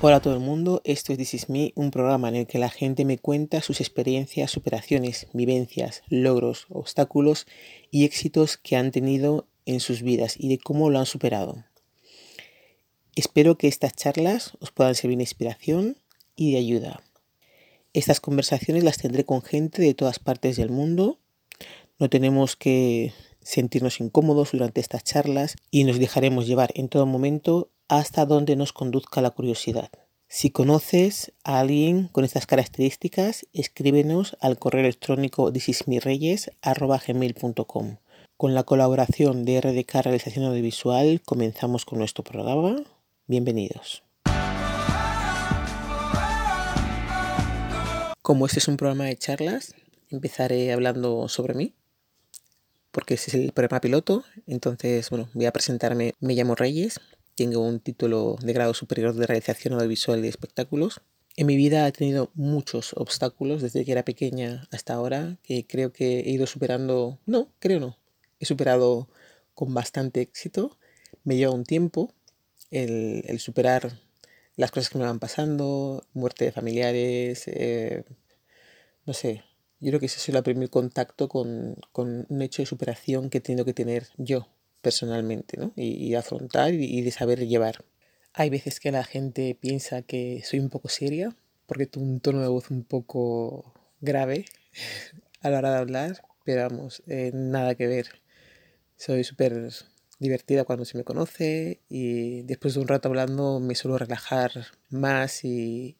Hola a todo el mundo, esto es This Is Me, un programa en el que la gente me cuenta sus experiencias, superaciones, vivencias, logros, obstáculos y éxitos que han tenido en sus vidas y de cómo lo han superado. Espero que estas charlas os puedan servir de inspiración y de ayuda. Estas conversaciones las tendré con gente de todas partes del mundo. No tenemos que sentirnos incómodos durante estas charlas y nos dejaremos llevar en todo momento hasta donde nos conduzca la curiosidad. Si conoces a alguien con estas características, escríbenos al correo electrónico thisismireyes.com. Con la colaboración de RDK Realización Audiovisual comenzamos con nuestro programa. Bienvenidos. Como este es un programa de charlas, empezaré hablando sobre mí, porque ese es el programa piloto. Entonces, bueno, voy a presentarme. Me llamo Reyes, tengo un título de grado superior de realización audiovisual de espectáculos. En mi vida he tenido muchos obstáculos desde que era pequeña hasta ahora, que creo que he ido superando, no, creo no, he superado con bastante éxito. Me lleva un tiempo el, superar las cosas que me van pasando, muerte de familiares, eh, no sé, yo creo que ese es el primer contacto con, con un hecho de superación que he tenido que tener yo personalmente, ¿no? Y, afrontar y, de saber llevar. Hay veces que la gente piensa que soy un poco seria, porque tengo un tono de voz un poco grave a la hora de hablar, pero vamos, eh, nada que ver. Soy súper divertida cuando se me conoce y después de un rato hablando me suelo relajar más y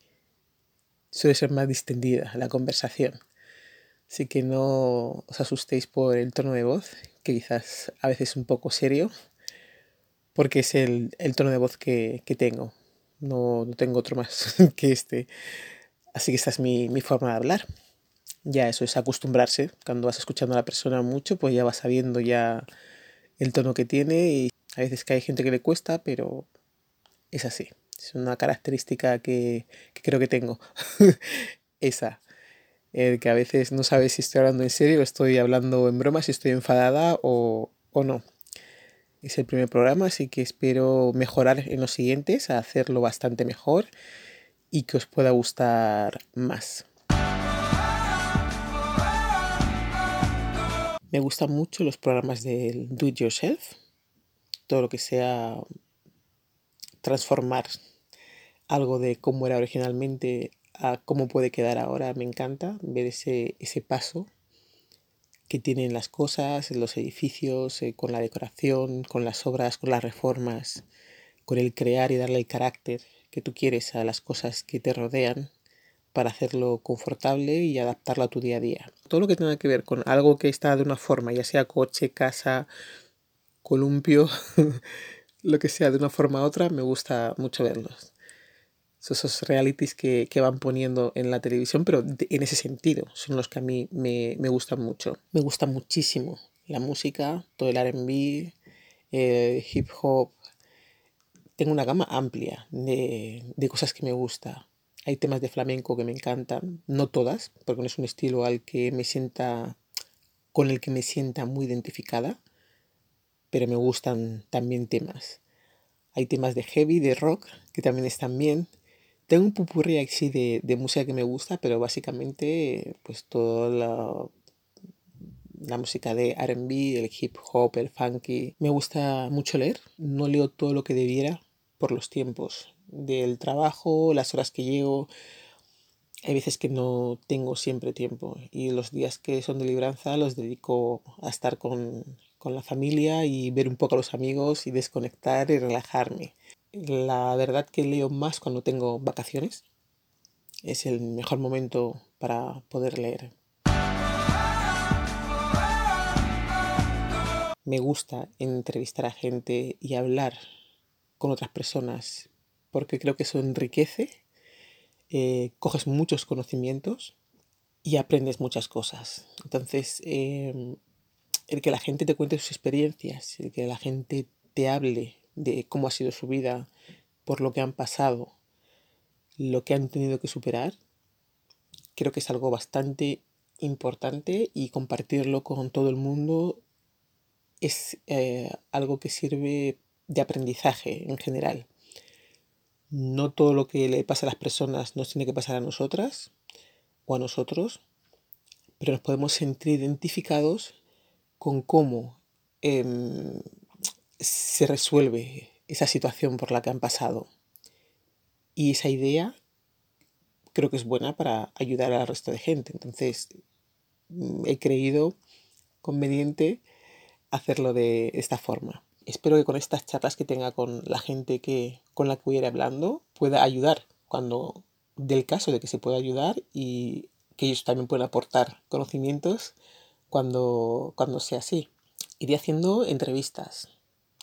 suele ser más distendida la conversación. Así que no os asustéis por el tono de voz, que quizás a veces es un poco serio, porque es el, tono de voz que, tengo. No, no, tengo otro más que este. Así que esta es mi, mi, forma de hablar. Ya eso es acostumbrarse. Cuando vas escuchando a la persona mucho, pues ya vas sabiendo ya el tono que tiene y a veces que hay gente que le cuesta, pero es así. Es una característica que, que creo que tengo. Esa el que a veces no sabes si estoy hablando en serio estoy hablando en broma, si estoy enfadada o, o no. Es el primer programa, así que espero mejorar en los siguientes, hacerlo bastante mejor y que os pueda gustar más. Me gustan mucho los programas del Do It Yourself, todo lo que sea transformar algo de cómo era originalmente a cómo puede quedar ahora. Me encanta ver ese, ese paso que tienen las cosas, los edificios, eh, con la decoración, con las obras, con las reformas, con el crear y darle el carácter que tú quieres a las cosas que te rodean para hacerlo confortable y adaptarlo a tu día a día. Todo lo que tenga que ver con algo que está de una forma, ya sea coche, casa, columpio, lo que sea de una forma u otra, me gusta mucho verlos esos realities que, que, van poniendo en la televisión, pero en ese sentido son los que a mí me, me gustan mucho. Me gusta muchísimo la música, todo el RB, el hip hop. Tengo una gama amplia de, de cosas que me gusta. Hay temas de flamenco que me encantan, no todas, porque no es un estilo al que me sienta, con el que me sienta muy identificada, pero me gustan también temas. Hay temas de heavy, de rock, que también están bien. Tengo un pupurri así de, de música que me gusta, pero básicamente pues toda la, música de RB, el hip hop, el funky. Me gusta mucho leer. No leo todo lo que debiera por los tiempos del trabajo, las horas que llego. Hay veces que no tengo siempre tiempo y los días que son de libranza los dedico a estar con, con la familia y ver un poco a los amigos y desconectar y relajarme. La verdad que leo más cuando tengo vacaciones. Es el mejor momento para poder leer. Me gusta entrevistar a gente y hablar con otras personas porque creo que eso enriquece, eh, coges muchos conocimientos y aprendes muchas cosas. Entonces, em, el que la gente te cuente sus experiencias, el que la gente te hable de cómo ha sido su vida, por lo que han pasado, lo que han tenido que superar, creo que es algo bastante importante y compartirlo con todo el mundo es eh, algo que sirve de aprendizaje en general. no todo lo que le pasa a las personas nos tiene que pasar a nosotras o a nosotros, pero nos podemos sentir identificados con cómo em, se resuelve esa situación por la que han pasado. Y esa idea creo que es buena para ayudar al resto de gente. Entonces, he creído conveniente hacerlo de esta forma. Espero que con estas charlas que tenga con la gente que, con la que voy a ir hablando pueda ayudar cuando del caso de que se pueda ayudar y que ellos también puedan aportar conocimientos cuando, cuando sea así. Iré haciendo entrevistas,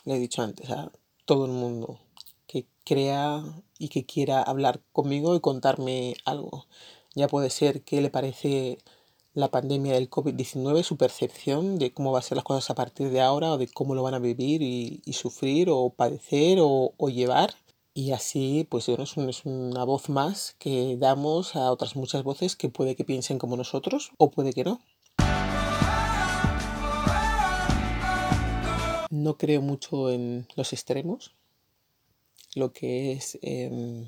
le he dicho antes, a todo el mundo que crea y que quiera hablar conmigo y contarme algo. Ya puede ser qué le parece la pandemia del COVID-19, su percepción de cómo van a ser las cosas a partir de ahora o de cómo lo van a vivir y, sufrir o padecer o, llevar. Y así, pues es, es una voz más que damos a otras muchas voces que puede que piensen como nosotros o puede que no. No creo mucho en los extremos, lo que es eh,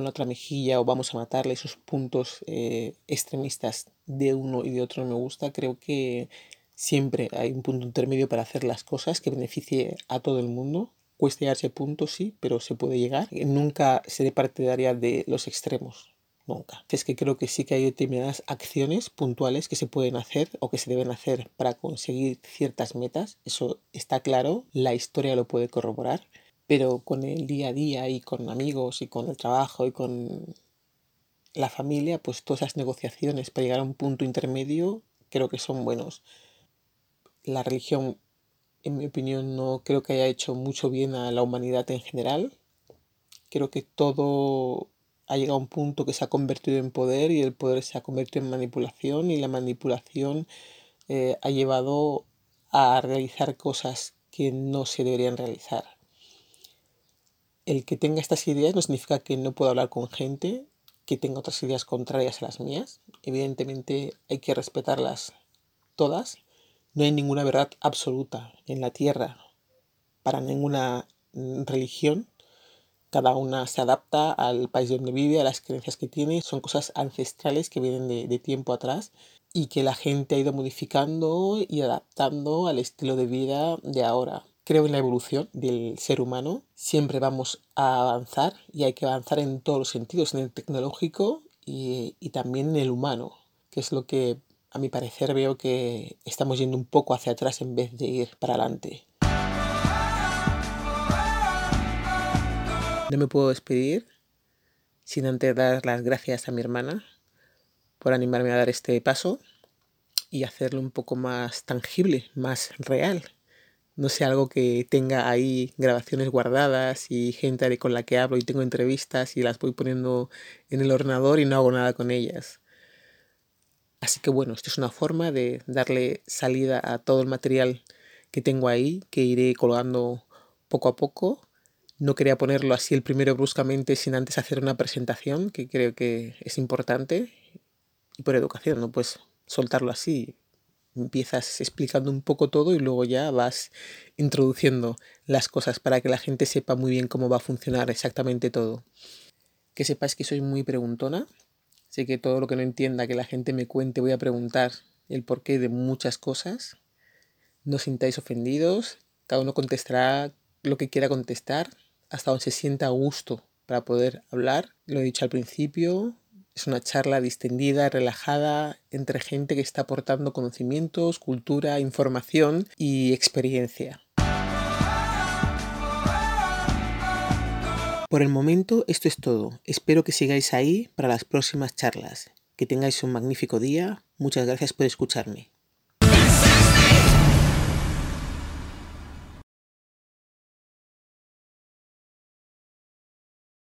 la otra mejilla o vamos a matarle esos puntos eh, extremistas de uno y de otro no me gusta. Creo que siempre hay un punto intermedio para hacer las cosas que beneficie a todo el mundo. Cuesta llegar a ese punto, sí, pero se puede llegar. Nunca seré partidaria de los extremos. Nunca. Es que creo que sí que hay determinadas acciones puntuales que se pueden hacer o que se deben hacer para conseguir ciertas metas. Eso está claro. La historia lo puede corroborar pero con el día a día y con amigos y con el trabajo y con la familia, pues todas esas negociaciones para llegar a un punto intermedio creo que son buenos. La religión, en mi opinión, no creo que haya hecho mucho bien a la humanidad en general. Creo que todo ha llegado a un punto que se ha convertido en poder y el poder se ha convertido en manipulación y la manipulación eh, ha llevado a realizar cosas que no se deberían realizar el que tenga estas ideas no significa que no pueda hablar con gente que tenga otras ideas contrarias a las mías. Evidentemente hay que respetarlas todas. No hay ninguna verdad absoluta en la tierra para ninguna mm, religión. Cada una se adapta al país donde vive, a las creencias que tiene. Son cosas ancestrales que vienen de, tiempo atrás y que la gente ha ido modificando y adaptando al estilo de vida de ahora creo en la evolución del ser humano. Siempre vamos a avanzar y hay que avanzar en todos los sentidos, en el tecnológico y, también en el humano, que es lo que a mi parecer veo que estamos yendo un poco hacia atrás en vez de ir para adelante. No me puedo despedir sin antes dar las gracias a mi hermana por animarme a dar este paso y hacerlo un poco más tangible, más real, no sé, algo que tenga ahí grabaciones guardadas y gente con la que hablo y tengo entrevistas y las voy poniendo en el ordenador y no hago nada con ellas. Así que bueno, esto es una forma de darle salida a todo el material que tengo ahí, que iré colgando poco a poco. No quería ponerlo así el primero bruscamente sin antes hacer una presentación, que creo que es importante. Y por educación, no pues soltarlo así, empiezas explicando un poco todo y luego ya vas introduciendo las cosas para que la gente sepa muy bien cómo va a funcionar exactamente todo. Que sepáis que soy muy preguntona. Sé que todo lo que no entienda que la gente me cuente voy a preguntar el porqué de muchas cosas. No sintáis ofendidos. Cada uno contestará lo que quiera contestar hasta donde se sienta a gusto para poder hablar. Lo he dicho al principio, es una charla distendida, relajada, entre gente que está aportando conocimientos, cultura, información y experiencia. Por el momento esto es todo. Espero que sigáis ahí para las próximas charlas. Que tengáis un magnífico día. Muchas gracias por escucharme.